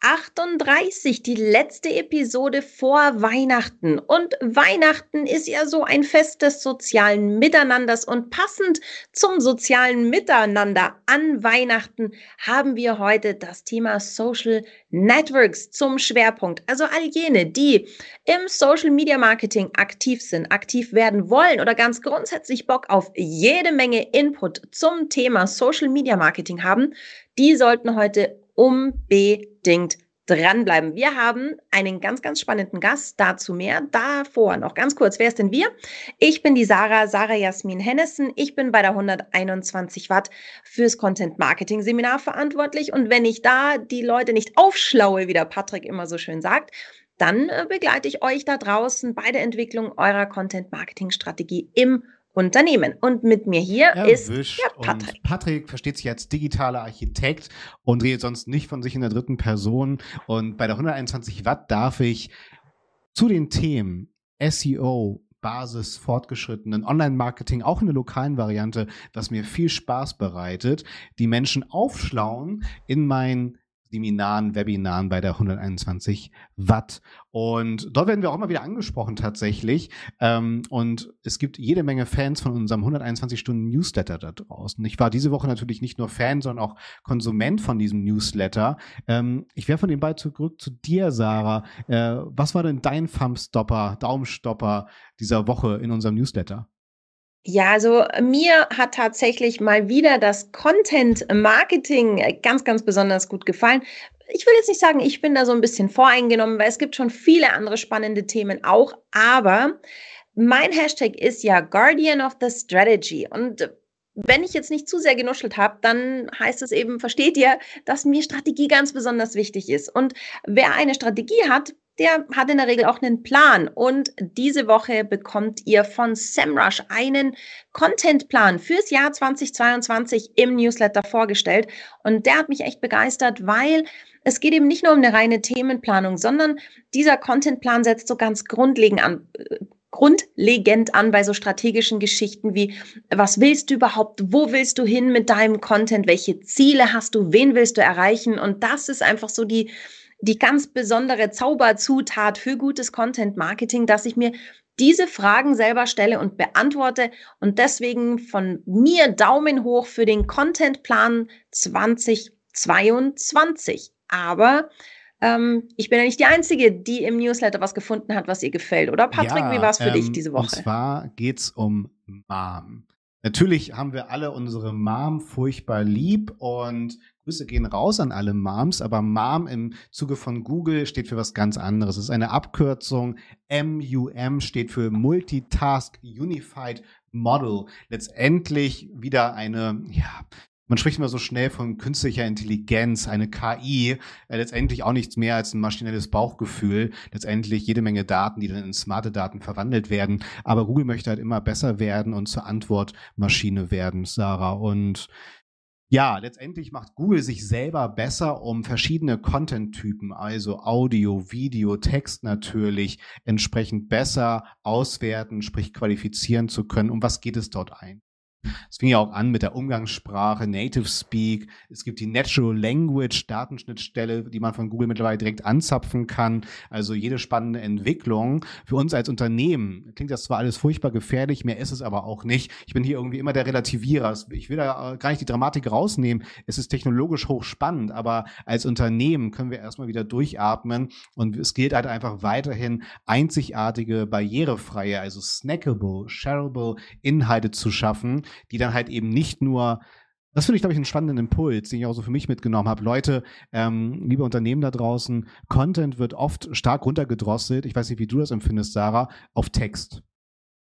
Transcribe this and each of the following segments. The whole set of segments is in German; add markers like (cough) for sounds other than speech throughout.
38, die letzte Episode vor Weihnachten. Und Weihnachten ist ja so ein Fest des sozialen Miteinanders und passend zum sozialen Miteinander an Weihnachten haben wir heute das Thema Social Networks zum Schwerpunkt. Also all jene, die im Social Media Marketing aktiv sind, aktiv werden wollen oder ganz grundsätzlich Bock auf jede Menge Input zum Thema Social Media Marketing haben, die sollten heute unbedingt dranbleiben. Wir haben einen ganz, ganz spannenden Gast, dazu mehr. Davor noch ganz kurz, wer ist denn wir? Ich bin die Sarah, Sarah Jasmin Hennessen. Ich bin bei der 121 Watt fürs Content Marketing Seminar verantwortlich. Und wenn ich da die Leute nicht aufschlaue, wie der Patrick immer so schön sagt, dann äh, begleite ich euch da draußen bei der Entwicklung eurer Content Marketing Strategie im Unternehmen. Und mit mir hier Erwischt. ist ja, Patrick. Und Patrick versteht sich als digitaler Architekt und redet sonst nicht von sich in der dritten Person. Und bei der 121 Watt darf ich zu den Themen SEO, Basis fortgeschrittenen Online-Marketing, auch in der lokalen Variante, was mir viel Spaß bereitet, die Menschen aufschlauen in mein Seminaren, Webinaren bei der 121 Watt. Und dort werden wir auch immer wieder angesprochen tatsächlich. Ähm, und es gibt jede Menge Fans von unserem 121 Stunden Newsletter da draußen. Ich war diese Woche natürlich nicht nur Fan, sondern auch Konsument von diesem Newsletter. Ähm, ich von dem Ball zurück zu dir, Sarah. Äh, was war denn dein Thumbstopper, Daumenstopper dieser Woche in unserem Newsletter? Ja, also mir hat tatsächlich mal wieder das Content Marketing ganz, ganz besonders gut gefallen. Ich will jetzt nicht sagen, ich bin da so ein bisschen voreingenommen, weil es gibt schon viele andere spannende Themen auch, aber mein Hashtag ist ja Guardian of the Strategy und wenn ich jetzt nicht zu sehr genuschelt habe, dann heißt es eben, versteht ihr, dass mir Strategie ganz besonders wichtig ist. Und wer eine Strategie hat, der hat in der Regel auch einen Plan. Und diese Woche bekommt ihr von SEMrush einen Contentplan fürs Jahr 2022 im Newsletter vorgestellt. Und der hat mich echt begeistert, weil es geht eben nicht nur um eine reine Themenplanung, sondern dieser Contentplan setzt so ganz grundlegend an, grundlegend an bei so strategischen Geschichten wie, was willst du überhaupt, wo willst du hin mit deinem Content, welche Ziele hast du, wen willst du erreichen? Und das ist einfach so die, die ganz besondere Zauberzutat für gutes Content Marketing, dass ich mir diese Fragen selber stelle und beantworte und deswegen von mir Daumen hoch für den Contentplan 2022. Aber ähm, ich bin ja nicht die Einzige, die im Newsletter was gefunden hat, was ihr gefällt, oder Patrick? Ja, wie war es für ähm, dich diese Woche? Und zwar geht es um Mom. Natürlich haben wir alle unsere Mom furchtbar lieb und Grüße gehen raus an alle Moms, aber Mom im Zuge von Google steht für was ganz anderes. Es ist eine Abkürzung. MUM steht für Multitask Unified Model. Letztendlich wieder eine, ja, man spricht immer so schnell von künstlicher Intelligenz, eine KI, äh, letztendlich auch nichts mehr als ein maschinelles Bauchgefühl, letztendlich jede Menge Daten, die dann in smarte Daten verwandelt werden. Aber Google möchte halt immer besser werden und zur Antwortmaschine werden, Sarah. Und ja, letztendlich macht Google sich selber besser, um verschiedene Content-Typen, also Audio, Video, Text natürlich, entsprechend besser auswerten, sprich qualifizieren zu können. Um was geht es dort ein? Es fing ja auch an mit der Umgangssprache, Native Speak. Es gibt die Natural Language Datenschnittstelle, die man von Google mittlerweile direkt anzapfen kann. Also jede spannende Entwicklung für uns als Unternehmen. Klingt das zwar alles furchtbar gefährlich, mehr ist es aber auch nicht. Ich bin hier irgendwie immer der Relativierer. Ich will da gar nicht die Dramatik rausnehmen. Es ist technologisch hochspannend, aber als Unternehmen können wir erstmal wieder durchatmen und es gilt halt einfach weiterhin einzigartige, barrierefreie, also snackable, shareable Inhalte zu schaffen, die dann halt eben nicht nur das finde ich, glaube ich, einen spannenden Impuls, den ich auch so für mich mitgenommen habe. Leute, ähm, liebe Unternehmen da draußen, Content wird oft stark runtergedrosselt, ich weiß nicht, wie du das empfindest, Sarah, auf Text.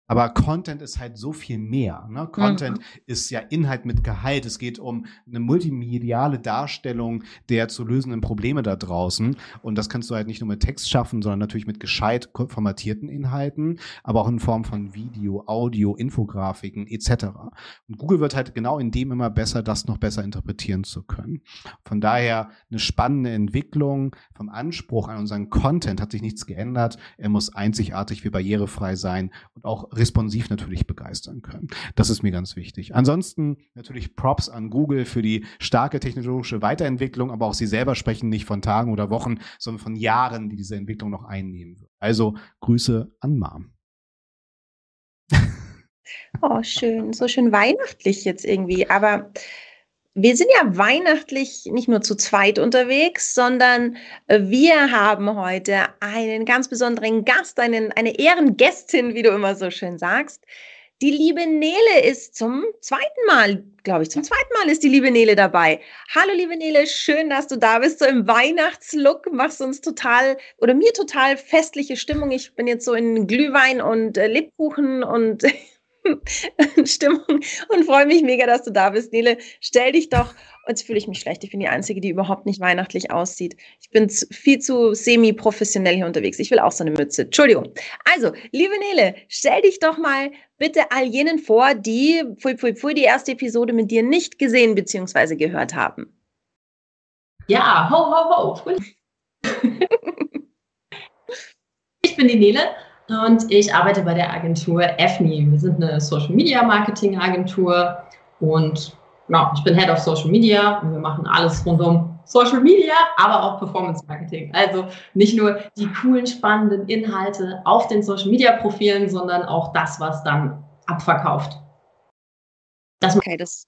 Aber Content ist halt so viel mehr. Ne? Content mhm. ist ja Inhalt mit Gehalt. Es geht um eine multimediale Darstellung der zu lösenden Probleme da draußen. Und das kannst du halt nicht nur mit Text schaffen, sondern natürlich mit gescheit formatierten Inhalten, aber auch in Form von Video, Audio, Infografiken etc. Und Google wird halt genau in dem immer besser, das noch besser interpretieren zu können. Von daher eine spannende Entwicklung vom Anspruch an unseren Content hat sich nichts geändert. Er muss einzigartig wie barrierefrei sein und auch responsiv natürlich begeistern können. Das ist mir ganz wichtig. Ansonsten natürlich Props an Google für die starke technologische Weiterentwicklung, aber auch sie selber sprechen nicht von Tagen oder Wochen, sondern von Jahren, die diese Entwicklung noch einnehmen wird. Also Grüße an Mom. Oh, schön. So schön weihnachtlich jetzt irgendwie. Aber wir sind ja weihnachtlich nicht nur zu zweit unterwegs, sondern äh, wir haben heute einen ganz besonderen Gast, einen, eine Ehrengästin, wie du immer so schön sagst. Die liebe Nele ist zum zweiten Mal, glaube ich, zum zweiten Mal ist die liebe Nele dabei. Hallo liebe Nele, schön, dass du da bist, so im Weihnachtslook, machst uns total oder mir total festliche Stimmung. Ich bin jetzt so in Glühwein und äh, Lebkuchen und (laughs) (laughs) Stimmung und freue mich mega, dass du da bist. Nele, stell dich doch, jetzt fühle ich mich schlecht, ich bin die Einzige, die überhaupt nicht weihnachtlich aussieht. Ich bin viel zu semi-professionell hier unterwegs. Ich will auch so eine Mütze. Entschuldigung. Also, liebe Nele, stell dich doch mal bitte all jenen vor, die pfui, pfui, pfui, die erste Episode mit dir nicht gesehen bzw. gehört haben. Ja, ho, ho, ho. (laughs) ich bin die Nele und ich arbeite bei der Agentur EFNI. Wir sind eine Social Media Marketing Agentur und ja, ich bin Head of Social Media und wir machen alles rund um Social Media, aber auch Performance Marketing. Also nicht nur die coolen, spannenden Inhalte auf den Social Media Profilen, sondern auch das, was dann abverkauft. Das okay, das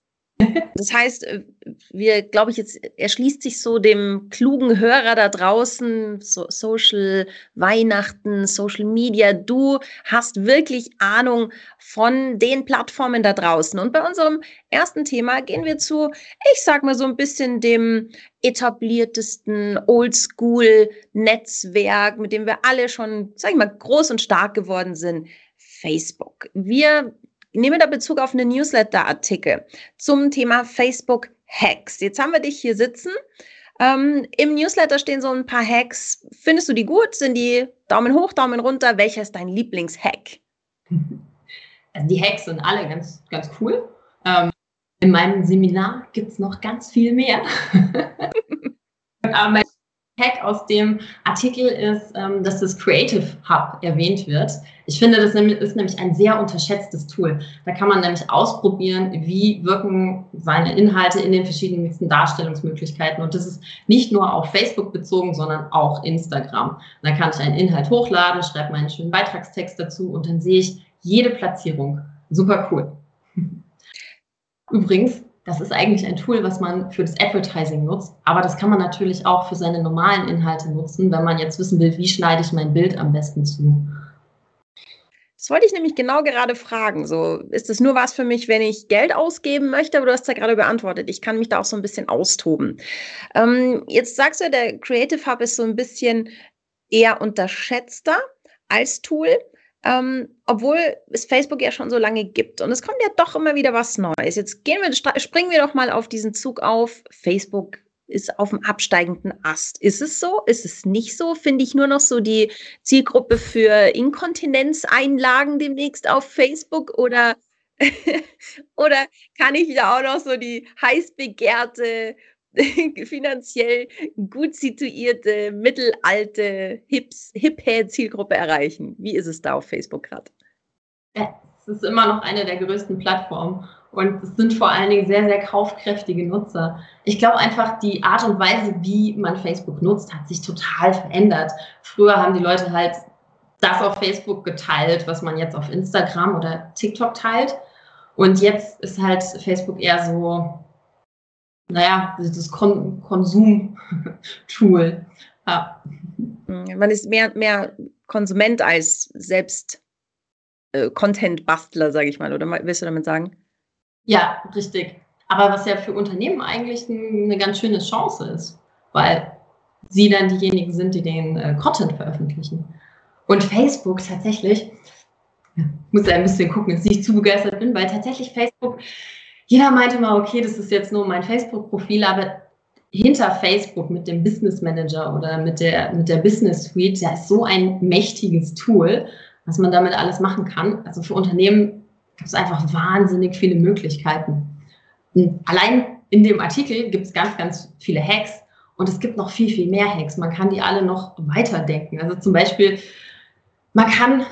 das heißt, äh, wir, glaube ich, jetzt erschließt sich so dem klugen Hörer da draußen, so Social Weihnachten, Social Media. Du hast wirklich Ahnung von den Plattformen da draußen. Und bei unserem ersten Thema gehen wir zu, ich sag mal so ein bisschen dem etabliertesten Oldschool-Netzwerk, mit dem wir alle schon, sag ich mal, groß und stark geworden sind. Facebook. Wir nehme da Bezug auf einen Newsletter-Artikel zum Thema Facebook Hacks. Jetzt haben wir dich hier sitzen. Ähm, Im Newsletter stehen so ein paar Hacks. Findest du die gut? Sind die Daumen hoch, Daumen runter? Welcher ist dein Lieblingshack? (laughs) Also die Hacks sind alle ganz, ganz cool. Ähm, in meinem Seminar gibt es noch ganz viel mehr. (laughs) Aber mein Hack aus dem Artikel ist, ähm, dass das Creative Hub erwähnt wird. Ich finde, das ist nämlich ein sehr unterschätztes Tool. Da kann man nämlich ausprobieren, wie wirken seine Inhalte in den verschiedensten Darstellungsmöglichkeiten. Und das ist nicht nur auf Facebook bezogen, sondern auch Instagram. Da kann ich einen Inhalt hochladen, schreibe meinen schönen Beitragstext dazu und dann sehe ich jede Platzierung. Super cool. (laughs) Übrigens, das ist eigentlich ein Tool, was man für das Advertising nutzt, aber das kann man natürlich auch für seine normalen Inhalte nutzen, wenn man jetzt wissen will, wie schneide ich mein Bild am besten zu. Das wollte ich nämlich genau gerade fragen. So, ist es nur was für mich, wenn ich Geld ausgeben möchte? Aber du hast ja gerade beantwortet. Ich kann mich da auch so ein bisschen austoben. Ähm, jetzt sagst du, der Creative Hub ist so ein bisschen eher unterschätzter als Tool ähm, obwohl es Facebook ja schon so lange gibt. Und es kommt ja doch immer wieder was Neues. Jetzt gehen wir, springen wir doch mal auf diesen Zug auf. Facebook ist auf dem absteigenden Ast. Ist es so? Ist es nicht so? Finde ich nur noch so die Zielgruppe für Inkontinenzeinlagen demnächst auf Facebook oder (laughs) oder kann ich da auch noch so die heiß begehrte (laughs) finanziell gut situierte, mittelalte, hips, hip Zielgruppe erreichen? Wie ist es da auf Facebook gerade? Es ist immer noch eine der größten Plattformen und es sind vor allen Dingen sehr, sehr kaufkräftige Nutzer. Ich glaube einfach, die Art und Weise, wie man Facebook nutzt, hat sich total verändert. Früher haben die Leute halt das auf Facebook geteilt, was man jetzt auf Instagram oder TikTok teilt. Und jetzt ist halt Facebook eher so naja, das Kon Konsum-Tool. Ja. Mhm, man ist mehr, mehr Konsument als selbst äh, Content-Bastler, sage ich mal, oder willst du damit sagen? Ja, richtig. Aber was ja für Unternehmen eigentlich eine ganz schöne Chance ist, weil sie dann diejenigen sind, die den äh, Content veröffentlichen. Und Facebook tatsächlich, muss ein bisschen gucken, dass ich zu begeistert bin, weil tatsächlich Facebook, jeder meinte mal, okay, das ist jetzt nur mein Facebook-Profil, aber hinter Facebook mit dem Business Manager oder mit der, mit der Business Suite, da ist so ein mächtiges Tool, was man damit alles machen kann. Also für Unternehmen gibt es einfach wahnsinnig viele Möglichkeiten. Und allein in dem Artikel gibt es ganz, ganz viele Hacks und es gibt noch viel, viel mehr Hacks. Man kann die alle noch weiterdenken. Also zum Beispiel, man kann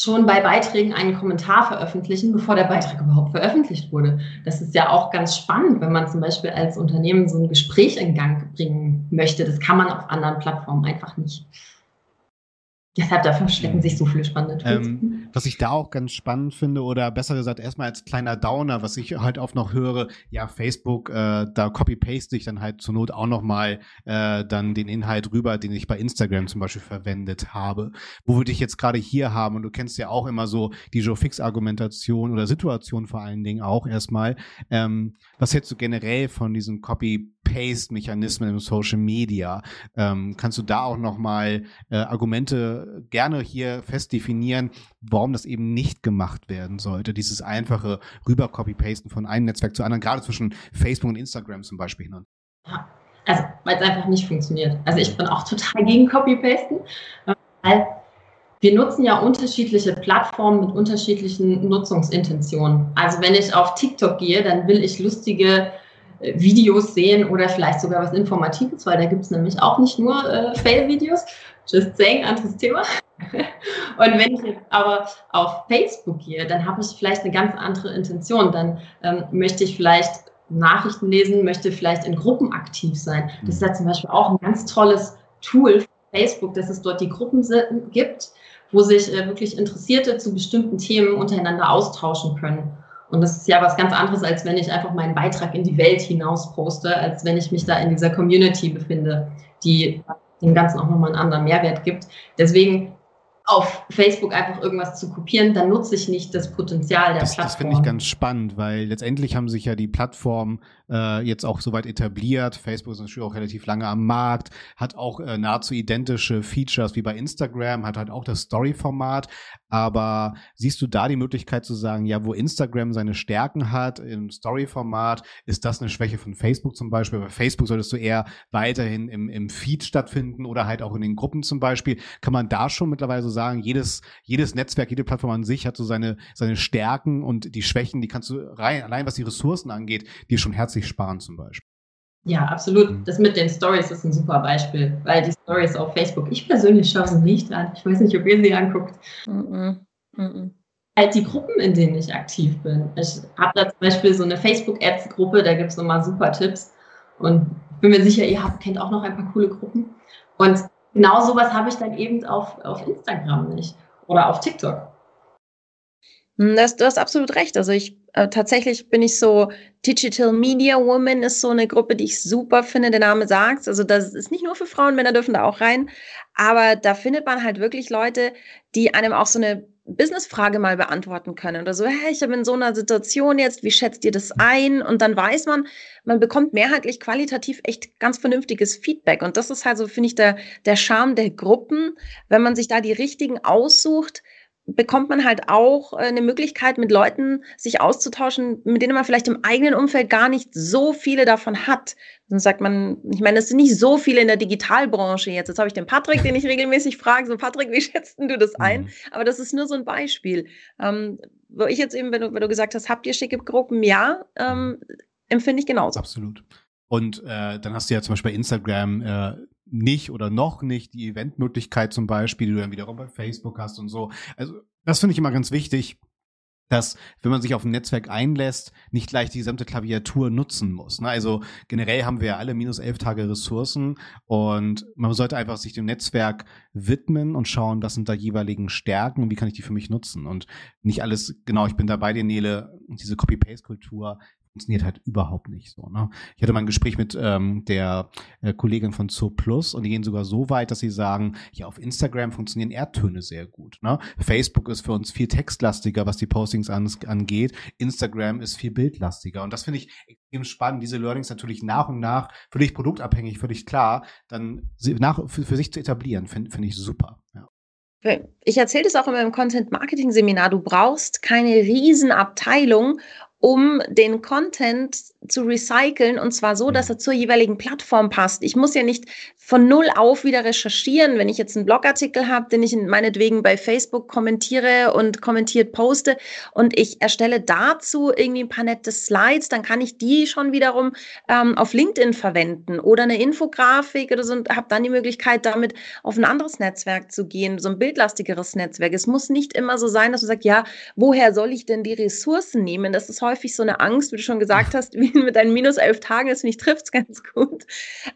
schon bei Beiträgen einen Kommentar veröffentlichen, bevor der Beitrag überhaupt veröffentlicht wurde. Das ist ja auch ganz spannend, wenn man zum Beispiel als Unternehmen so ein Gespräch in Gang bringen möchte. Das kann man auf anderen Plattformen einfach nicht. Deshalb da verstecken sich so viele spannende Tools. Ähm, was ich da auch ganz spannend finde, oder besser gesagt, erstmal als kleiner Downer, was ich halt oft noch höre, ja, Facebook, äh, da copy-paste ich dann halt zur Not auch nochmal äh, dann den Inhalt rüber, den ich bei Instagram zum Beispiel verwendet habe. Wo würde ich jetzt gerade hier haben, und du kennst ja auch immer so die Joe Fix-Argumentation oder Situation vor allen Dingen auch erstmal. Ähm, was hältst du generell von diesen Copy-Paste-Mechanismen im Social Media? Ähm, kannst du da auch nochmal äh, Argumente gerne hier fest definieren, warum das eben nicht gemacht werden sollte? Dieses einfache Rüber-Copy-Pasten von einem Netzwerk zu anderen, gerade zwischen Facebook und Instagram zum Beispiel hin. Ja, also weil es einfach nicht funktioniert. Also ich bin auch total gegen Copy-Pasten, weil wir nutzen ja unterschiedliche Plattformen mit unterschiedlichen Nutzungsintentionen. Also wenn ich auf TikTok gehe, dann will ich lustige äh, Videos sehen oder vielleicht sogar was Informatives, weil da gibt es nämlich auch nicht nur äh, Fail-Videos. Just saying, anderes Thema. (laughs) Und wenn ich jetzt aber auf Facebook gehe, dann habe ich vielleicht eine ganz andere Intention. Dann ähm, möchte ich vielleicht Nachrichten lesen, möchte vielleicht in Gruppen aktiv sein. Das ist ja zum Beispiel auch ein ganz tolles Tool für Facebook, dass es dort die Gruppen gibt, wo sich äh, wirklich Interessierte zu bestimmten Themen untereinander austauschen können. Und das ist ja was ganz anderes, als wenn ich einfach meinen Beitrag in die Welt hinaus poste, als wenn ich mich da in dieser Community befinde, die dem Ganzen auch nochmal einen anderen Mehrwert gibt. Deswegen auf Facebook einfach irgendwas zu kopieren, dann nutze ich nicht das Potenzial der das, Plattform. Das finde ich ganz spannend, weil letztendlich haben sich ja die Plattformen äh, jetzt auch soweit etabliert. Facebook ist natürlich auch relativ lange am Markt, hat auch äh, nahezu identische Features wie bei Instagram, hat halt auch das Story-Format. Aber siehst du da die Möglichkeit zu sagen, ja, wo Instagram seine Stärken hat im Story-Format, ist das eine Schwäche von Facebook zum Beispiel? Bei Facebook solltest du eher weiterhin im, im Feed stattfinden oder halt auch in den Gruppen zum Beispiel. Kann man da schon mittlerweile so sagen, jedes, jedes Netzwerk, jede Plattform an sich hat so seine, seine Stärken und die Schwächen, die kannst du rein, allein was die Ressourcen angeht, dir schon herzlich sparen zum Beispiel. Ja, absolut. Mhm. Das mit den Stories ist ein super Beispiel, weil die Stories auf Facebook, ich persönlich schaue sie nicht an. Ich weiß nicht, ob ihr sie anguckt. Mm -mm. Halt die Gruppen, in denen ich aktiv bin. Ich habe da zum Beispiel so eine Facebook-Ads-Gruppe, da gibt es nochmal super Tipps. Und bin mir sicher, ihr habt, kennt auch noch ein paar coole Gruppen. Und genau sowas habe ich dann eben auf, auf Instagram nicht oder auf TikTok. Hm, das, du hast absolut recht. Also ich äh, tatsächlich bin ich so Digital Media Woman ist so eine Gruppe, die ich super finde. Der Name sagt, also das ist nicht nur für Frauen, Männer dürfen da auch rein, aber da findet man halt wirklich Leute, die einem auch so eine Business-Frage mal beantworten können oder so, hey, ich habe in so einer Situation jetzt, wie schätzt ihr das ein? Und dann weiß man, man bekommt mehrheitlich qualitativ echt ganz vernünftiges Feedback. Und das ist halt so, finde ich, der, der Charme der Gruppen, wenn man sich da die richtigen aussucht, bekommt man halt auch äh, eine Möglichkeit, mit Leuten sich auszutauschen, mit denen man vielleicht im eigenen Umfeld gar nicht so viele davon hat. Dann sagt man, ich meine, es sind nicht so viele in der Digitalbranche jetzt. Jetzt habe ich den Patrick, den ich regelmäßig frage, so Patrick, wie (laughs) schätzt du das ein? Mhm. Aber das ist nur so ein Beispiel. Ähm, wo ich jetzt eben, wenn du, wenn du gesagt hast, habt ihr schicke Gruppen? Ja, ähm, empfinde ich genauso. Absolut. Und äh, dann hast du ja zum Beispiel bei Instagram äh, nicht oder noch nicht die Eventmöglichkeit zum Beispiel, die du dann wiederum bei Facebook hast und so. Also das finde ich immer ganz wichtig, dass, wenn man sich auf ein Netzwerk einlässt, nicht gleich die gesamte Klaviatur nutzen muss. Ne? Also generell haben wir ja alle minus elf Tage Ressourcen und man sollte einfach sich dem Netzwerk widmen und schauen, was sind da jeweiligen Stärken und wie kann ich die für mich nutzen. Und nicht alles, genau, ich bin da bei dir, Nele, diese Copy-Paste-Kultur funktioniert halt überhaupt nicht so. Ne? Ich hatte mal ein Gespräch mit ähm, der äh, Kollegin von Zo Plus und die gehen sogar so weit, dass sie sagen, ja, auf Instagram funktionieren Erdtöne sehr gut. Ne? Facebook ist für uns viel textlastiger, was die Postings an, angeht. Instagram ist viel bildlastiger. Und das finde ich extrem spannend, diese Learnings natürlich nach und nach, völlig produktabhängig, völlig klar, dann nach, für, für sich zu etablieren, finde find ich super. Ja. Ich erzähle das auch immer im Content Marketing Seminar. Du brauchst keine Riesenabteilung, um den Content zu recyceln und zwar so, dass er zur jeweiligen Plattform passt. Ich muss ja nicht von null auf wieder recherchieren, wenn ich jetzt einen Blogartikel habe, den ich meinetwegen bei Facebook kommentiere und kommentiert poste und ich erstelle dazu irgendwie ein paar nette Slides, dann kann ich die schon wiederum ähm, auf LinkedIn verwenden oder eine Infografik oder so und habe dann die Möglichkeit, damit auf ein anderes Netzwerk zu gehen, so ein bildlastigeres Netzwerk. Es muss nicht immer so sein, dass man sagt, ja, woher soll ich denn die Ressourcen nehmen? Das ist häufig so eine Angst, wie du schon gesagt hast, wie mit deinen minus elf Tagen, das finde ich, trifft es (laughs) ganz gut.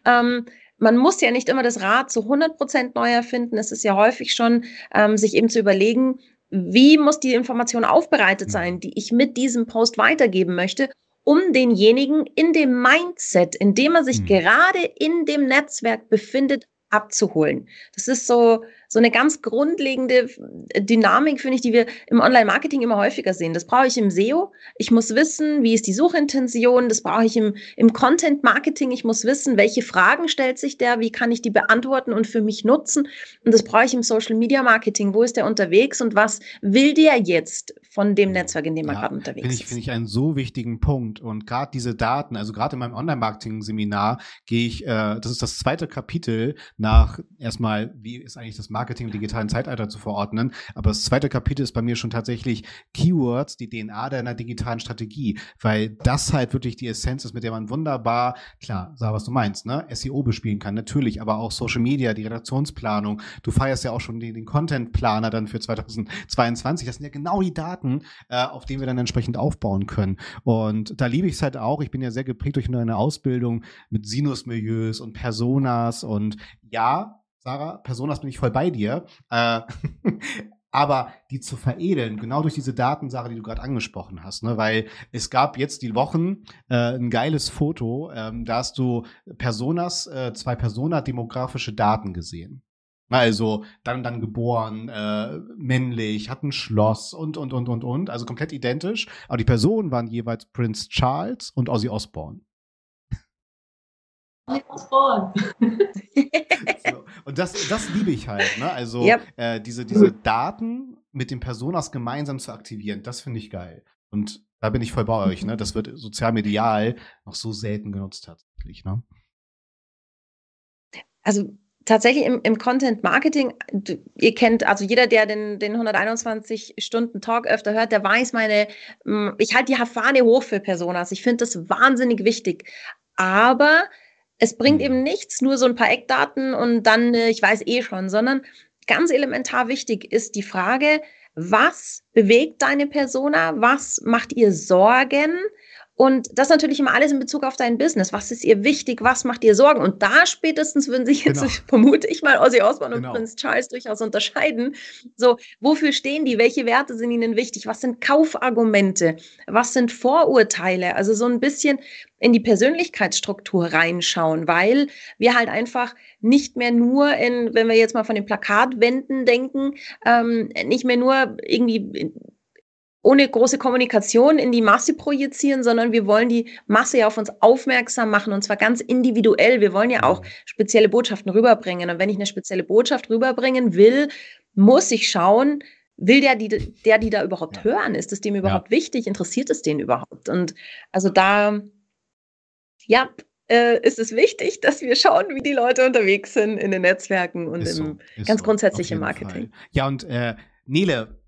Ähm, man muss ja nicht immer das Rad zu 100 Prozent neu erfinden. Es ist ja häufig schon, ähm, sich eben zu überlegen, wie muss die Information aufbereitet sein, die ich mit diesem Post weitergeben möchte, um denjenigen in dem Mindset, in dem er sich mhm. gerade in dem Netzwerk befindet, abzuholen. Das ist so, so eine ganz grundlegende Dynamik, finde ich, die wir im Online-Marketing immer häufiger sehen. Das brauche ich im SEO. Ich muss wissen, wie ist die Suchintention. Das brauche ich im, im Content-Marketing. Ich muss wissen, welche Fragen stellt sich der, wie kann ich die beantworten und für mich nutzen. Und das brauche ich im Social-Media-Marketing. Wo ist der unterwegs und was will der jetzt von dem Netzwerk, in dem er ja, gerade unterwegs find ich, ist? Finde ich einen so wichtigen Punkt. Und gerade diese Daten, also gerade in meinem Online-Marketing-Seminar gehe ich, äh, das ist das zweite Kapitel nach erstmal, wie ist eigentlich das Marketing Marketing im digitalen Zeitalter zu verordnen. Aber das zweite Kapitel ist bei mir schon tatsächlich Keywords, die DNA deiner digitalen Strategie, weil das halt wirklich die Essenz ist, mit der man wunderbar, klar, sag was du meinst, ne, SEO bespielen kann, natürlich, aber auch Social Media, die Redaktionsplanung. Du feierst ja auch schon den, den Content-Planer dann für 2022. Das sind ja genau die Daten, äh, auf denen wir dann entsprechend aufbauen können. Und da liebe ich es halt auch. Ich bin ja sehr geprägt durch eine Ausbildung mit Sinusmilieus und Personas und ja, Sarah, Personas bin ich voll bei dir. Äh, (laughs) aber die zu veredeln, genau durch diese Datensache, die du gerade angesprochen hast, ne? weil es gab jetzt die Wochen äh, ein geiles Foto, ähm, da hast du Personas, äh, zwei Persona-demografische Daten gesehen. Also dann dann geboren, äh, männlich, hat ein Schloss und und und und und, also komplett identisch. Aber die Personen waren jeweils Prince Charles und Ozzy Osbourne. Ozzy Osbourne. (laughs) Und das, das liebe ich halt, ne? Also yep. äh, diese, diese Daten mit den Personas gemeinsam zu aktivieren, das finde ich geil. Und da bin ich voll bei euch, ne? Das wird sozialmedial noch so selten genutzt tatsächlich, ne? Also tatsächlich im, im Content Marketing, ihr kennt, also jeder, der den, den 121 Stunden Talk öfter hört, der weiß meine, ich halte die Fahne hoch für Personas. Ich finde das wahnsinnig wichtig. Aber es bringt mhm. eben nichts, nur so ein paar Eckdaten und dann, äh, ich weiß eh schon, sondern ganz elementar wichtig ist die Frage, was bewegt deine Persona? Was macht ihr Sorgen? Und das natürlich immer alles in Bezug auf dein Business. Was ist ihr wichtig? Was macht ihr Sorgen? Und da spätestens würden sich jetzt, genau. (laughs) vermute ich mal, Ozzy Osbourne genau. und Prince Charles durchaus unterscheiden. So, wofür stehen die? Welche Werte sind ihnen wichtig? Was sind Kaufargumente? Was sind Vorurteile? Also so ein bisschen in die Persönlichkeitsstruktur reinschauen, weil wir halt einfach nicht mehr nur in, wenn wir jetzt mal von den Plakatwänden denken, ähm, nicht mehr nur irgendwie ohne große Kommunikation in die Masse projizieren, sondern wir wollen die Masse ja auf uns aufmerksam machen und zwar ganz individuell. Wir wollen ja auch spezielle Botschaften rüberbringen. Und wenn ich eine spezielle Botschaft rüberbringen will, muss ich schauen, will der die, der die da überhaupt ja. hören? Ist es dem überhaupt ja. wichtig? Interessiert es den überhaupt? Und also da, ja, äh, ist es wichtig, dass wir schauen, wie die Leute unterwegs sind in den Netzwerken und ist im so, ganz so, grundsätzlich im Marketing. Fall. Ja, und äh, Nele,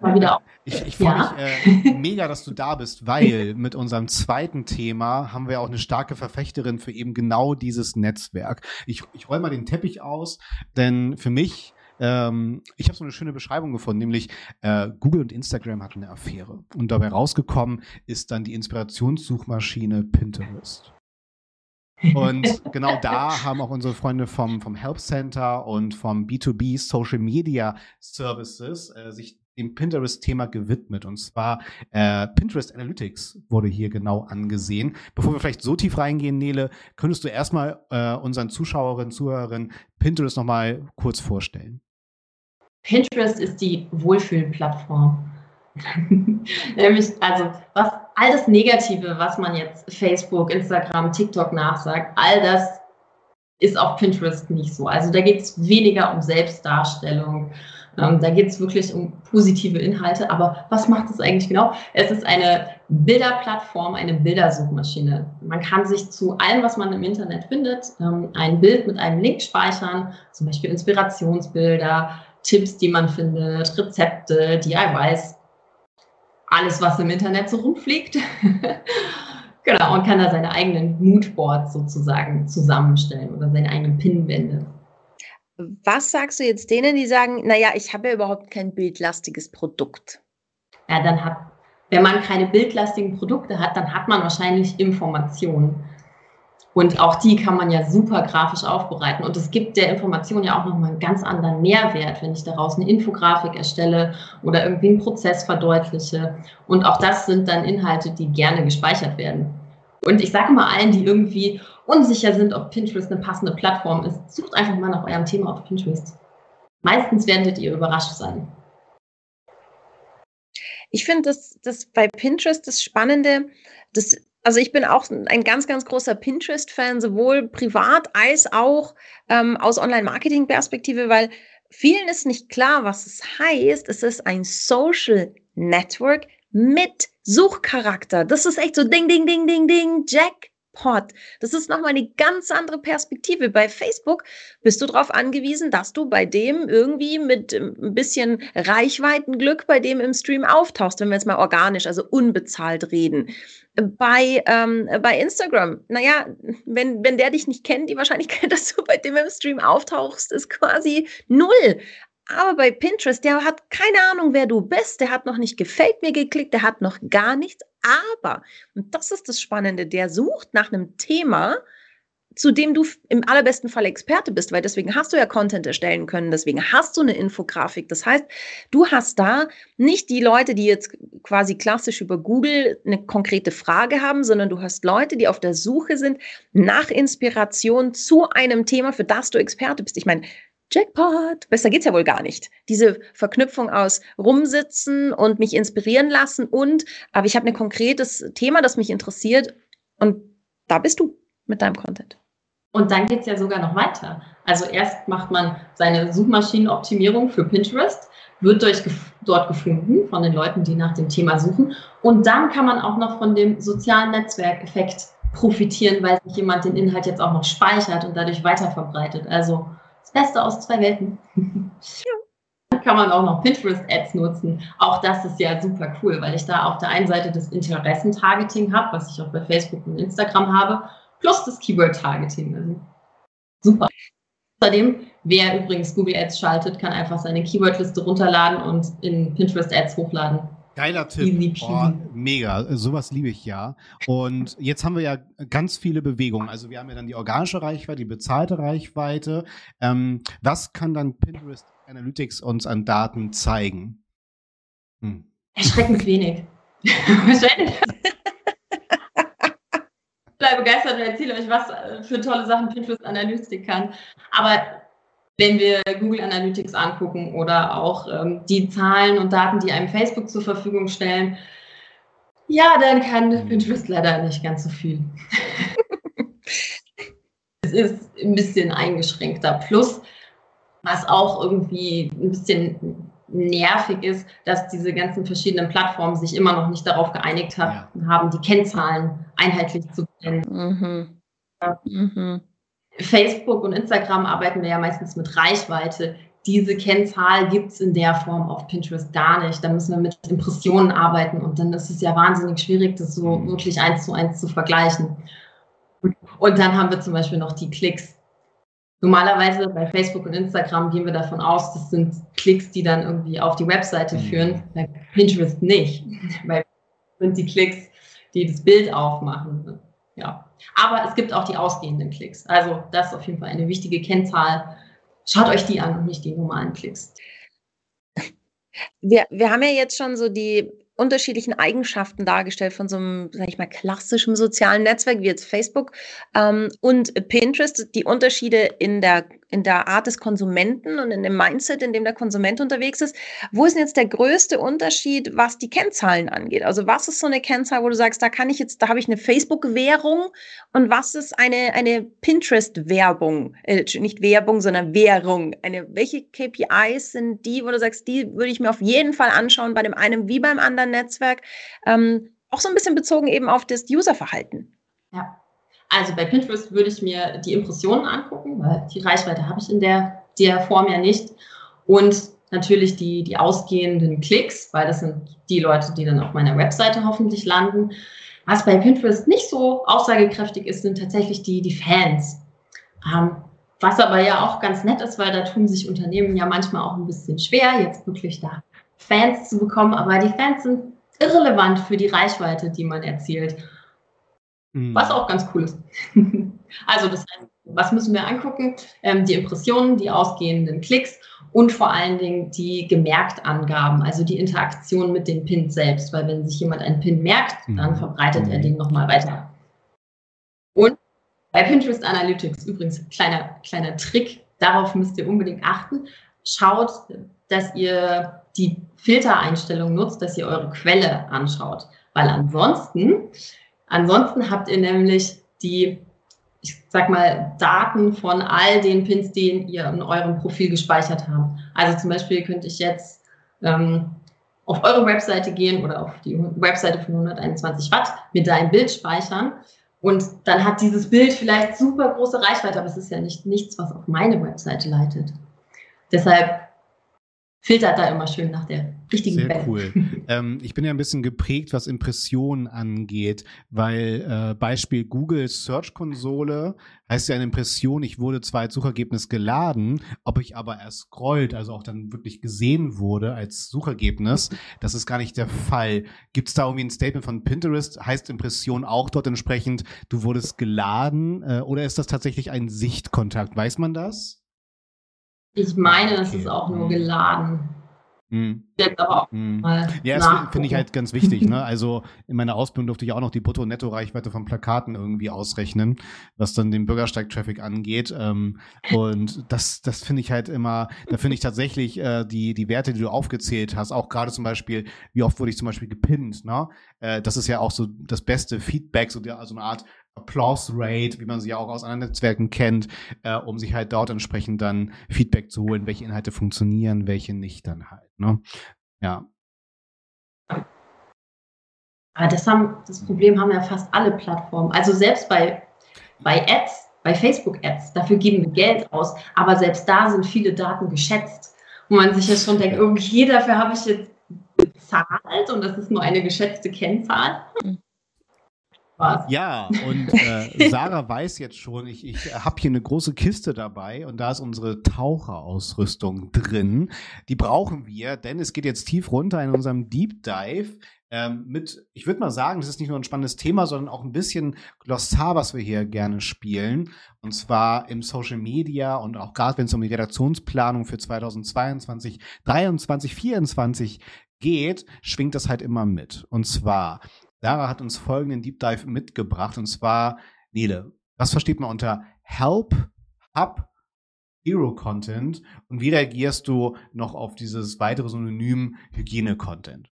mal wieder auf. Ich, ich freue ja. mich äh, mega, dass du da bist, weil (laughs) mit unserem zweiten Thema haben wir auch eine starke Verfechterin für eben genau dieses Netzwerk. Ich, ich roll mal den Teppich aus, denn für mich ähm, ich habe so eine schöne Beschreibung gefunden, nämlich äh, Google und Instagram hatten eine Affäre. Und dabei rausgekommen ist dann die Inspirationssuchmaschine Pinterest. Und (laughs) genau da haben auch unsere Freunde vom, vom Help Center und vom B2B Social Media Services äh, sich dem Pinterest-Thema gewidmet. Und zwar äh, Pinterest Analytics wurde hier genau angesehen. Bevor wir vielleicht so tief reingehen, Nele, könntest du erstmal äh, unseren Zuschauerinnen, Zuhörerinnen Pinterest nochmal kurz vorstellen? Pinterest ist die Wohlfühlplattform. (laughs) Nämlich, also, was all das Negative, was man jetzt Facebook, Instagram, TikTok nachsagt, all das ist auf Pinterest nicht so. Also da geht es weniger um Selbstdarstellung. Ähm, da geht es wirklich um positive Inhalte. Aber was macht es eigentlich genau? Es ist eine Bilderplattform, eine Bildersuchmaschine. Man kann sich zu allem, was man im Internet findet, ähm, ein Bild mit einem Link speichern, zum Beispiel Inspirationsbilder, Tipps, die man findet, Rezepte, DIYs, alles, was im Internet so rumfliegt. (laughs) genau, und kann da seine eigenen Moodboards sozusagen zusammenstellen oder seine eigenen Pinwände. Was sagst du jetzt denen, die sagen, naja, ich habe ja überhaupt kein bildlastiges Produkt? Ja, dann hat, wenn man keine bildlastigen Produkte hat, dann hat man wahrscheinlich Informationen. Und auch die kann man ja super grafisch aufbereiten. Und es gibt der Information ja auch nochmal einen ganz anderen Mehrwert, wenn ich daraus eine Infografik erstelle oder irgendwie einen Prozess verdeutliche. Und auch das sind dann Inhalte, die gerne gespeichert werden. Und ich sage mal allen, die irgendwie unsicher sind, ob Pinterest eine passende Plattform ist, sucht einfach mal nach eurem Thema auf Pinterest. Meistens werdet ihr überrascht sein. Ich finde das, das bei Pinterest das Spannende, das, also ich bin auch ein ganz, ganz großer Pinterest-Fan, sowohl privat als auch ähm, aus Online-Marketing-Perspektive, weil vielen ist nicht klar, was es heißt. Es ist ein Social Network mit Suchcharakter. Das ist echt so Ding, Ding, Ding, Ding, Ding, Jack. Pot. Das ist nochmal eine ganz andere Perspektive. Bei Facebook bist du darauf angewiesen, dass du bei dem irgendwie mit ähm, ein bisschen Reichweitenglück bei dem im Stream auftauchst, wenn wir jetzt mal organisch, also unbezahlt reden. Bei, ähm, bei Instagram, naja, wenn, wenn der dich nicht kennt, die Wahrscheinlichkeit, (laughs) dass du bei dem im Stream auftauchst, ist quasi null. Aber bei Pinterest, der hat keine Ahnung, wer du bist, der hat noch nicht gefällt mir geklickt, der hat noch gar nichts. Aber, und das ist das Spannende, der sucht nach einem Thema, zu dem du im allerbesten Fall Experte bist, weil deswegen hast du ja Content erstellen können, deswegen hast du eine Infografik. Das heißt, du hast da nicht die Leute, die jetzt quasi klassisch über Google eine konkrete Frage haben, sondern du hast Leute, die auf der Suche sind nach Inspiration zu einem Thema, für das du Experte bist. Ich meine, Jackpot. Besser geht's ja wohl gar nicht. Diese Verknüpfung aus rumsitzen und mich inspirieren lassen und, aber ich habe ein konkretes Thema, das mich interessiert und da bist du mit deinem Content. Und dann geht's ja sogar noch weiter. Also erst macht man seine Suchmaschinenoptimierung für Pinterest, wird durch, dort gefunden von den Leuten, die nach dem Thema suchen. Und dann kann man auch noch von dem sozialen Netzwerkeffekt profitieren, weil sich jemand den Inhalt jetzt auch noch speichert und dadurch weiterverbreitet. Also Beste aus zwei Welten. Ja. (laughs) Dann kann man auch noch Pinterest-Ads nutzen. Auch das ist ja super cool, weil ich da auf der einen Seite das Interessentargeting habe, was ich auch bei Facebook und Instagram habe, plus das Keyword-Targeting. Also super. Außerdem, wer übrigens Google Ads schaltet, kann einfach seine Keyword-Liste runterladen und in Pinterest Ads hochladen. Geiler Tipp. Oh, mega. Sowas liebe ich ja. Und jetzt haben wir ja ganz viele Bewegungen. Also wir haben ja dann die organische Reichweite, die bezahlte Reichweite. Ähm, was kann dann Pinterest Analytics uns an Daten zeigen? Hm. Erschreckend wenig. (laughs) Wahrscheinlich. ich bleibe begeistert und erzähle euch, was für tolle Sachen Pinterest Analytics kann. Aber wenn wir Google Analytics angucken oder auch ähm, die Zahlen und Daten, die einem Facebook zur Verfügung stellen, ja, dann kann Pinterest leider nicht ganz so viel. (laughs) es ist ein bisschen eingeschränkter. Plus, was auch irgendwie ein bisschen nervig ist, dass diese ganzen verschiedenen Plattformen sich immer noch nicht darauf geeinigt haben, ja. die Kennzahlen einheitlich zu kennen. Mhm. Ja. Mhm. Facebook und Instagram arbeiten wir ja meistens mit Reichweite. Diese Kennzahl gibt es in der Form auf Pinterest gar nicht. Da müssen wir mit Impressionen arbeiten und dann ist es ja wahnsinnig schwierig, das so mhm. wirklich eins zu eins zu vergleichen. Und dann haben wir zum Beispiel noch die Klicks. Normalerweise bei Facebook und Instagram gehen wir davon aus, das sind Klicks, die dann irgendwie auf die Webseite mhm. führen. Bei Pinterest nicht. (laughs) Bei sind die Klicks, die das Bild aufmachen. Ja. Aber es gibt auch die ausgehenden Klicks. Also das ist auf jeden Fall eine wichtige Kennzahl. Schaut euch die an und nicht die normalen Klicks. Wir, wir haben ja jetzt schon so die unterschiedlichen Eigenschaften dargestellt von so einem, sag ich mal, klassischen sozialen Netzwerk wie jetzt Facebook ähm, und Pinterest, die Unterschiede in der, in der Art des Konsumenten und in dem Mindset, in dem der Konsument unterwegs ist. Wo ist denn jetzt der größte Unterschied, was die Kennzahlen angeht? Also was ist so eine Kennzahl, wo du sagst, da kann ich jetzt, da habe ich eine Facebook-Währung und was ist eine, eine Pinterest-Werbung? Äh, nicht Werbung, sondern Währung. Eine, welche KPIs sind die, wo du sagst, die würde ich mir auf jeden Fall anschauen, bei dem einen wie beim anderen Netzwerk? Ähm, auch so ein bisschen bezogen eben auf das Userverhalten. Ja, also bei Pinterest würde ich mir die Impressionen angucken, weil die Reichweite habe ich in der, der Form ja nicht. Und natürlich die, die ausgehenden Klicks, weil das sind die Leute, die dann auf meiner Webseite hoffentlich landen. Was bei Pinterest nicht so aussagekräftig ist, sind tatsächlich die, die Fans. Ähm, was aber ja auch ganz nett ist, weil da tun sich Unternehmen ja manchmal auch ein bisschen schwer, jetzt wirklich da Fans zu bekommen. Aber die Fans sind irrelevant für die Reichweite, die man erzielt. Mhm. Was auch ganz cool ist. (laughs) also das heißt, was müssen wir angucken? Ähm, die Impressionen, die ausgehenden Klicks und vor allen Dingen die Gemerktangaben, also die Interaktion mit dem Pin selbst, weil wenn sich jemand einen Pin merkt, dann mhm. verbreitet er mhm. den nochmal weiter. Und bei Pinterest Analytics übrigens kleiner, kleiner Trick, darauf müsst ihr unbedingt achten. Schaut, dass ihr die Filtereinstellung nutzt, dass ihr eure Quelle anschaut, weil ansonsten, ansonsten habt ihr nämlich die ich sag mal, Daten von all den Pins, die ihr in eurem Profil gespeichert habt. Also zum Beispiel könnte ich jetzt ähm, auf eure Webseite gehen oder auf die Webseite von 121 Watt, mir da ein Bild speichern und dann hat dieses Bild vielleicht super große Reichweite, aber es ist ja nicht nichts, was auf meine Webseite leitet. Deshalb filtert da immer schön nach der richtigen Sehr Welle. cool. (laughs) ähm, ich bin ja ein bisschen geprägt, was Impressionen angeht, weil äh, Beispiel Google Search Konsole heißt ja eine Impression, ich wurde zwar als Suchergebnis geladen, ob ich aber erst scrollt, also auch dann wirklich gesehen wurde als Suchergebnis, das ist gar nicht der Fall. Gibt es da irgendwie ein Statement von Pinterest? Heißt Impression auch dort entsprechend, du wurdest geladen äh, oder ist das tatsächlich ein Sichtkontakt? Weiß man das? Ich meine, das ist auch nur geladen. Mhm. Jetzt aber auch mhm. mal ja, das finde ich halt ganz wichtig. Ne? (laughs) Also in meiner Ausbildung durfte ich auch noch die Brutto-Netto-Reichweite von Plakaten irgendwie ausrechnen, was dann den Bürgersteig-Traffic angeht. Ähm, und (laughs) das, das finde ich halt immer, da finde ich tatsächlich äh, die, die Werte, die du aufgezählt hast, auch gerade zum Beispiel, wie oft wurde ich zum Beispiel gepinnt, ne? Äh, das ist ja auch so das beste Feedback, so der, also eine Art Applause Rate, wie man sie ja auch aus anderen Netzwerken kennt, äh, um sich halt dort entsprechend dann Feedback zu holen, welche Inhalte funktionieren, welche nicht dann halt. Ne? Ja. Aber das, haben, das Problem haben ja fast alle Plattformen. Also selbst bei, bei Ads, bei Facebook-Ads, dafür geben wir Geld aus, aber selbst da sind viele Daten geschätzt. Wo man sich ja schon denkt, okay, dafür habe ich jetzt bezahlt und das ist nur eine geschätzte Kennzahl. Was? Ja, und äh, Sarah weiß jetzt schon, ich, ich habe hier eine große Kiste dabei und da ist unsere Taucherausrüstung drin. Die brauchen wir, denn es geht jetzt tief runter in unserem Deep Dive ähm, mit, ich würde mal sagen, das ist nicht nur ein spannendes Thema, sondern auch ein bisschen Glossar, was wir hier gerne spielen. Und zwar im Social Media und auch gerade wenn es um die Redaktionsplanung für 2022, 23, 24 geht, schwingt das halt immer mit. Und zwar Lara hat uns folgenden Deep Dive mitgebracht und zwar, Nele, was versteht man unter Help, Hub, Hero Content und wie reagierst du noch auf dieses weitere Synonym Hygiene Content?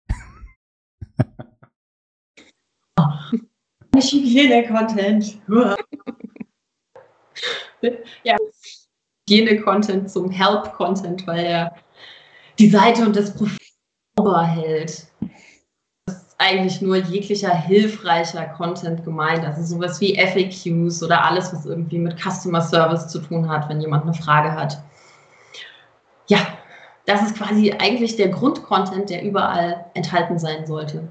Nicht (laughs) Hygiene Content. (laughs) ja, Hygiene Content zum Help Content, weil er die Seite und das Profil hält eigentlich nur jeglicher hilfreicher Content gemeint. Also sowas wie FAQs oder alles, was irgendwie mit Customer Service zu tun hat, wenn jemand eine Frage hat. Ja, das ist quasi eigentlich der Grundcontent, der überall enthalten sein sollte.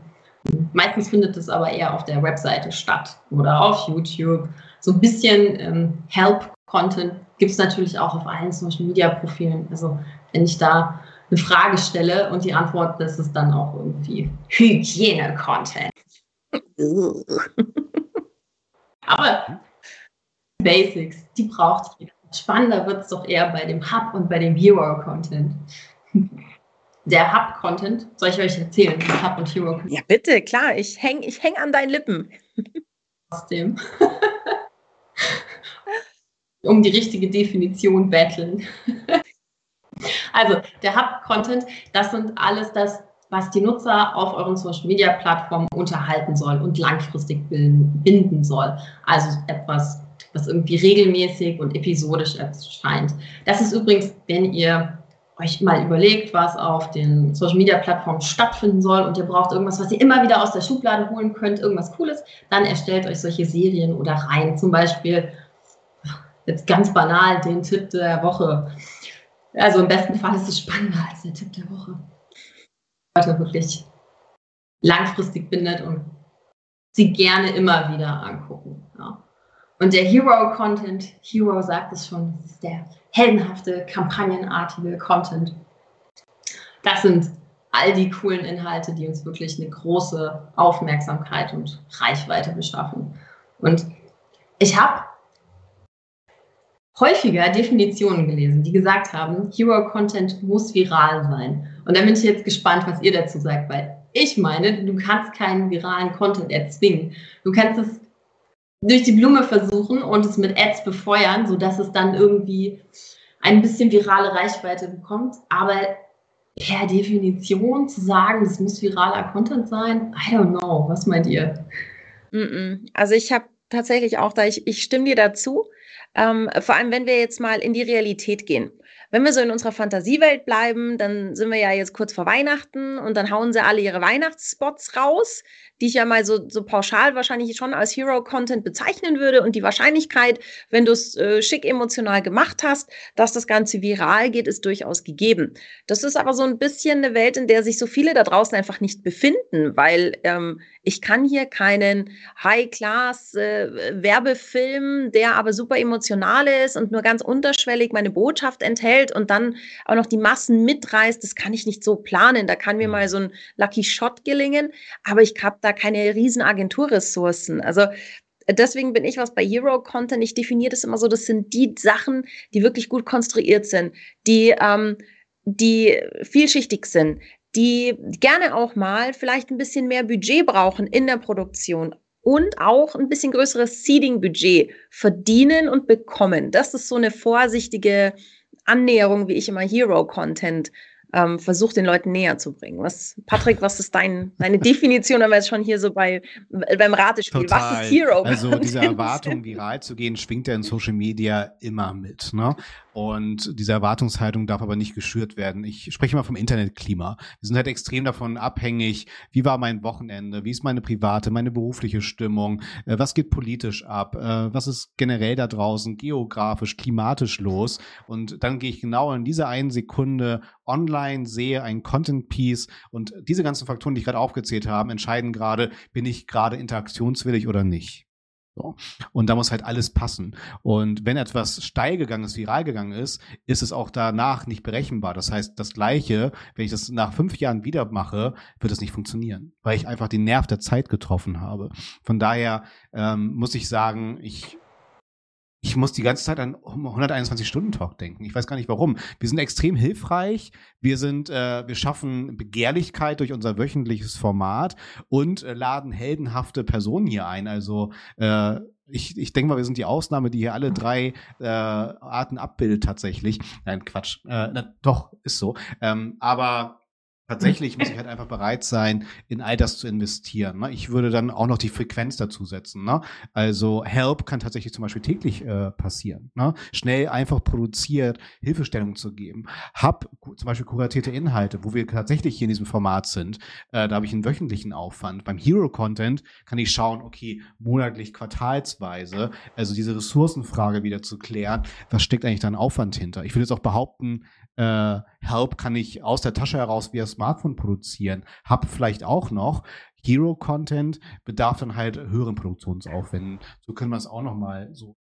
Meistens findet es aber eher auf der Webseite statt oder auf YouTube. So ein bisschen ähm, Help-Content gibt es natürlich auch auf allen Social-Media-Profilen. Also wenn ich da eine Frage stelle und die Antwort, das ist dann auch irgendwie Hygiene-Content. (laughs) Aber Basics, die braucht jeder. Spannender wird es doch eher bei dem Hub und bei dem Hero-Content. (laughs) der Hub-Content, soll ich euch erzählen, Hub und Hero? Ja, bitte, klar, ich hänge ich häng an deinen Lippen. Trotzdem. (laughs) um die richtige Definition betteln. Also, der Hub-Content, das sind alles das, was die Nutzer auf euren Social-Media-Plattformen unterhalten soll und langfristig binden soll. Also etwas, was irgendwie regelmäßig und episodisch erscheint. Das ist übrigens, wenn ihr euch mal überlegt, was auf den Social Media Plattformen stattfinden soll und ihr braucht irgendwas, was ihr immer wieder aus der Schublade holen könnt, irgendwas Cooles, dann erstellt euch solche Serien oder Reihen. Zum Beispiel, jetzt ganz banal, den Tipp der Woche. Also im besten Fall ist es spannender als der Tipp der Woche. Leute wirklich langfristig bindet und sie gerne immer wieder angucken. Ja. Und der Hero-Content, Hero sagt es schon, das ist der heldenhafte, kampagnenartige Content. Das sind all die coolen Inhalte, die uns wirklich eine große Aufmerksamkeit und Reichweite beschaffen. Und ich habe häufiger Definitionen gelesen, die gesagt haben, Hero Content muss viral sein. Und da bin ich jetzt gespannt, was ihr dazu sagt, weil ich meine, du kannst keinen viralen Content erzwingen. Du kannst es durch die Blume versuchen und es mit Ads befeuern, sodass es dann irgendwie ein bisschen virale Reichweite bekommt. Aber per Definition zu sagen, es muss viraler Content sein, I don't know. Was meint ihr? Also ich habe tatsächlich auch da, ich, ich stimme dir dazu. Ähm, vor allem, wenn wir jetzt mal in die Realität gehen. Wenn wir so in unserer Fantasiewelt bleiben, dann sind wir ja jetzt kurz vor Weihnachten und dann hauen sie alle ihre Weihnachtsspots raus, die ich ja mal so, so pauschal wahrscheinlich schon als Hero-Content bezeichnen würde. Und die Wahrscheinlichkeit, wenn du es äh, schick emotional gemacht hast, dass das Ganze viral geht, ist durchaus gegeben. Das ist aber so ein bisschen eine Welt, in der sich so viele da draußen einfach nicht befinden, weil ähm, ich kann hier keinen High-Class-Werbefilm, äh, der aber super emotional ist und nur ganz unterschwellig meine Botschaft enthält, und dann auch noch die Massen mitreißt, das kann ich nicht so planen. Da kann mir mhm. mal so ein Lucky Shot gelingen, aber ich habe da keine riesen Agenturressourcen. Also deswegen bin ich was bei Hero Content. Ich definiere das immer so, das sind die Sachen, die wirklich gut konstruiert sind, die, ähm, die vielschichtig sind, die gerne auch mal vielleicht ein bisschen mehr Budget brauchen in der Produktion und auch ein bisschen größeres Seeding-Budget verdienen und bekommen. Das ist so eine vorsichtige Annäherung, wie ich immer Hero-Content ähm, versucht, den Leuten näher zu bringen. Was, Patrick, was ist dein, deine (laughs) Definition, wenn wir jetzt schon hier so bei, beim Ratespiel, Total. was ist Hero? Also (laughs) diese Erwartung, viral zu gehen, schwingt ja in Social Media immer mit. Ne? Und diese Erwartungshaltung darf aber nicht geschürt werden. Ich spreche mal vom Internetklima. Wir sind halt extrem davon abhängig, wie war mein Wochenende, wie ist meine private, meine berufliche Stimmung, äh, was geht politisch ab, äh, was ist generell da draußen geografisch, klimatisch los. Und dann gehe ich genau in dieser einen Sekunde online, sehe ein Content-Piece und diese ganzen Faktoren, die ich gerade aufgezählt habe, entscheiden gerade, bin ich gerade interaktionswillig oder nicht. So. Und da muss halt alles passen. Und wenn etwas steil gegangen ist, viral gegangen ist, ist es auch danach nicht berechenbar. Das heißt, das Gleiche, wenn ich das nach fünf Jahren wieder mache, wird es nicht funktionieren, weil ich einfach den Nerv der Zeit getroffen habe. Von daher ähm, muss ich sagen, ich ich muss die ganze Zeit an 121-Stunden-Talk denken. Ich weiß gar nicht warum. Wir sind extrem hilfreich. Wir sind, äh, wir schaffen Begehrlichkeit durch unser wöchentliches Format und äh, laden heldenhafte Personen hier ein. Also äh, ich, ich denke mal, wir sind die Ausnahme, die hier alle drei äh, Arten abbildet tatsächlich. Nein, Quatsch. Äh, na, doch, ist so. Ähm, aber Tatsächlich muss ich (laughs) halt einfach bereit sein, in all das zu investieren. Ne? Ich würde dann auch noch die Frequenz dazu setzen. Ne? Also Help kann tatsächlich zum Beispiel täglich äh, passieren. Ne? Schnell einfach produziert, Hilfestellung zu geben. Hab zum Beispiel kuratierte Inhalte, wo wir tatsächlich hier in diesem Format sind. Äh, da habe ich einen wöchentlichen Aufwand. Beim Hero Content kann ich schauen, okay, monatlich, quartalsweise, also diese Ressourcenfrage wieder zu klären. Was steckt eigentlich da an Aufwand hinter? Ich würde jetzt auch behaupten, äh, Help kann ich aus der Tasche heraus via Smartphone produzieren. Hab vielleicht auch noch Hero-Content, bedarf dann halt höheren Produktionsaufwänden. So können wir es auch noch mal so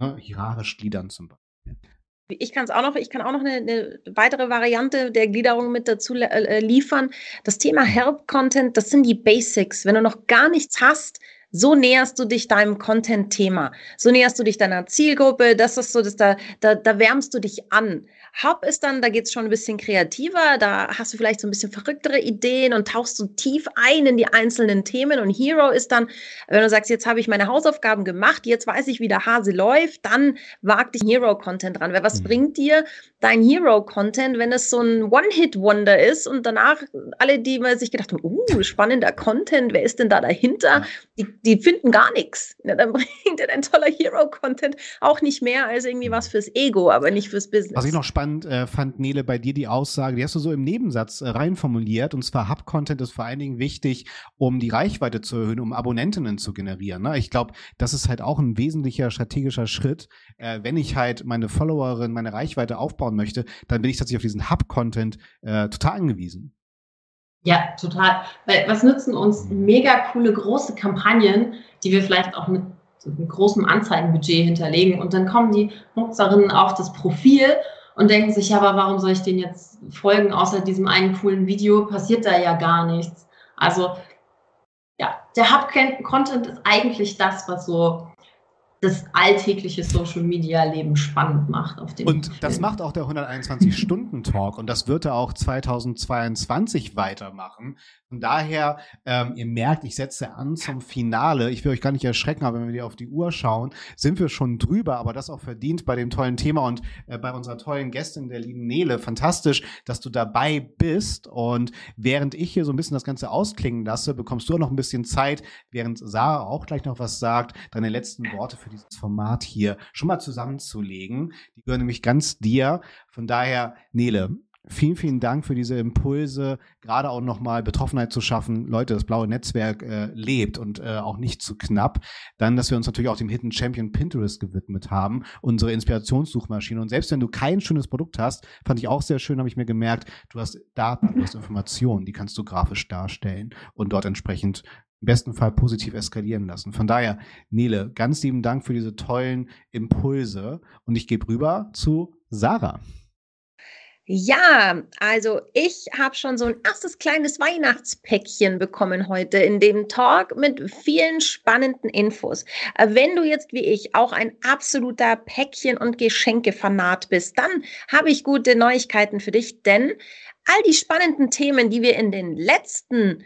ne, hierarchisch gliedern zum Beispiel. Ich kann es auch noch, ich kann auch noch eine, eine, weitere Variante der Gliederung mit dazu äh, liefern. Das Thema Help-Content, das sind die Basics. Wenn du noch gar nichts hast, So näherst du dich deinem Content-Thema. So näherst du dich deiner Zielgruppe. Das ist so, dass da, da, da wärmst du dich an. Hub ist dann, da geht's schon ein bisschen kreativer, da hast du vielleicht so ein bisschen verrücktere Ideen und tauchst so tief ein in die einzelnen Themen. Und Hero ist dann, wenn du sagst, jetzt habe ich meine Hausaufgaben gemacht, jetzt weiß ich, wie der Hase läuft, dann wag dich Hero-Content ran. Weil was mhm. bringt dir dein Hero-Content, wenn es so ein One-Hit-Wonder ist und danach alle, die sich gedacht haben, uh, spannender Content, wer ist denn da dahinter? Die, die finden gar nichts. Ja, dann (laughs) bringt dir dein toller Hero-Content auch nicht mehr als irgendwie was fürs Ego, aber nicht fürs Business. Was ich noch spannend äh, fand, Nele, bei dir die Aussage, die hast du so im Nebensatz äh, reinformuliert, und zwar Hub-Content ist vor allen Dingen wichtig, um die Reichweite zu erhöhen, um Abonnentinnen zu generieren. Ne? Ich glaube, das ist halt auch ein wesentlicher strategischer Schritt. Äh, wenn ich halt meine Followerin, meine Reichweite aufbauen möchte, dann bin ich tatsächlich auf diesen Hub-Content äh, total angewiesen. Ja, total. Weil was nützen uns mega coole große Kampagnen, die wir vielleicht auch mit mit großem Anzeigenbudget hinterlegen und dann kommen die Nutzerinnen auf das Profil und denken sich, ja, aber warum soll ich den jetzt folgen, außer diesem einen coolen Video, passiert da ja gar nichts. Also ja, der Hub-Content ist eigentlich das, was so das alltägliche Social Media Leben spannend macht auf dem Und Film. das macht auch der 121 Stunden Talk und das wird er auch 2022 weitermachen. Von daher, ähm, ihr merkt, ich setze an zum Finale. Ich will euch gar nicht erschrecken, aber wenn wir auf die Uhr schauen, sind wir schon drüber, aber das auch verdient bei dem tollen Thema und äh, bei unserer tollen Gästin, der lieben Nele. Fantastisch, dass du dabei bist. Und während ich hier so ein bisschen das Ganze ausklingen lasse, bekommst du auch noch ein bisschen Zeit, während Sarah auch gleich noch was sagt, deine letzten Worte für dieses Format hier schon mal zusammenzulegen. Die gehören nämlich ganz dir. Von daher, Nele, Vielen, vielen Dank für diese Impulse, gerade auch nochmal Betroffenheit zu schaffen. Leute, das blaue Netzwerk äh, lebt und äh, auch nicht zu knapp. Dann, dass wir uns natürlich auch dem Hidden Champion Pinterest gewidmet haben, unsere Inspirationssuchmaschine. Und selbst wenn du kein schönes Produkt hast, fand ich auch sehr schön, habe ich mir gemerkt, du hast Daten, du hast Informationen, die kannst du grafisch darstellen und dort entsprechend im besten Fall positiv eskalieren lassen. Von daher, Nele, ganz lieben Dank für diese tollen Impulse. Und ich gebe rüber zu Sarah. Ja, also ich habe schon so ein erstes kleines Weihnachtspäckchen bekommen heute in dem Talk mit vielen spannenden Infos. Wenn du jetzt wie ich auch ein absoluter Päckchen- und Geschenke-Fanat bist, dann habe ich gute Neuigkeiten für dich, denn all die spannenden Themen, die wir in den letzten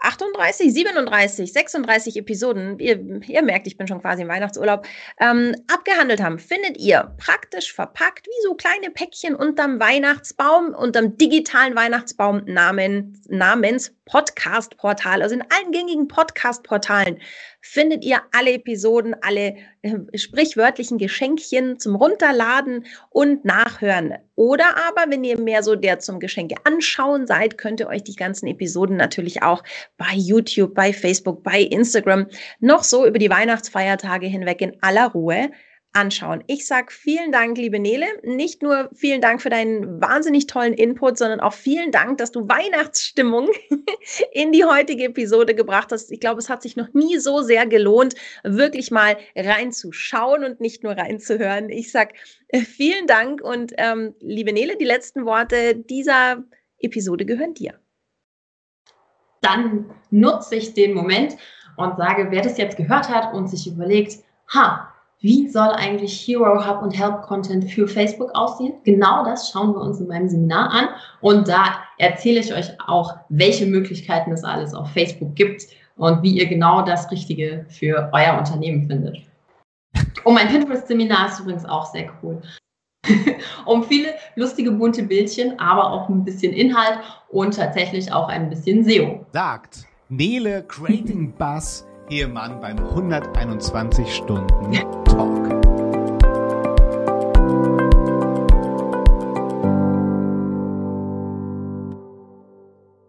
38, 37, 36 Episoden, ihr, ihr, merkt, ich bin schon quasi im Weihnachtsurlaub, ähm, abgehandelt haben, findet ihr praktisch verpackt wie so kleine Päckchen unterm Weihnachtsbaum, unterm digitalen Weihnachtsbaum namen, namens Podcast-Portal, also in allen gängigen Podcast-Portalen findet ihr alle Episoden, alle äh, sprichwörtlichen Geschenkchen zum Runterladen und Nachhören. Oder aber, wenn ihr mehr so der zum Geschenke anschauen seid, könnt ihr euch die ganzen Episoden natürlich auch bei YouTube, bei Facebook, bei Instagram noch so über die Weihnachtsfeiertage hinweg in aller Ruhe anschauen. Ich sage vielen Dank, liebe Nele. Nicht nur vielen Dank für deinen wahnsinnig tollen Input, sondern auch vielen Dank, dass du Weihnachtsstimmung (laughs) in die heutige Episode gebracht hast. Ich glaube, es hat sich noch nie so sehr gelohnt, wirklich mal reinzuschauen und nicht nur reinzuhören. Ich sage äh, vielen Dank und ähm, liebe Nele, die letzten Worte dieser Episode gehören dir. Dann nutze ich den Moment und sage, wer das jetzt gehört hat und sich überlegt, ha, wie soll eigentlich Hero Hub und Help Content für Facebook aussehen? Genau das schauen wir uns in meinem Seminar an. Und da erzähle ich euch auch, welche Möglichkeiten es alles auf Facebook gibt und wie ihr genau das Richtige für euer Unternehmen findet. Und mein Pinterest-Seminar ist übrigens auch sehr cool. (laughs) um viele lustige bunte Bildchen, aber auch ein bisschen Inhalt und tatsächlich auch ein bisschen SEO. Sagt Nele Creating Buzz Ehemann beim 121 Stunden Talk.